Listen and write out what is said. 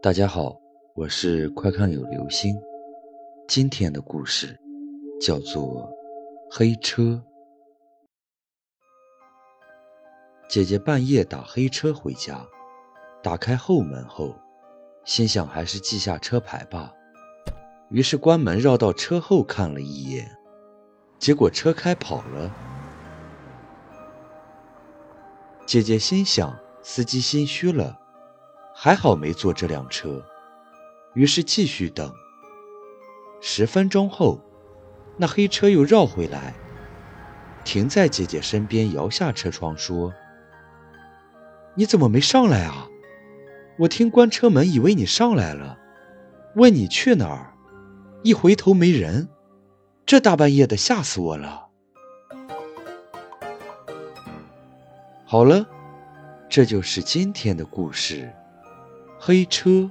大家好，我是快看有流星。今天的故事叫做《黑车》。姐姐半夜打黑车回家，打开后门后，心想还是记下车牌吧。于是关门绕到车后看了一眼，结果车开跑了。姐姐心想，司机心虚了。还好没坐这辆车，于是继续等。十分钟后，那黑车又绕回来，停在姐姐身边，摇下车窗说：“你怎么没上来啊？我听关车门，以为你上来了，问你去哪儿，一回头没人，这大半夜的吓死我了。”好了，这就是今天的故事。黑车。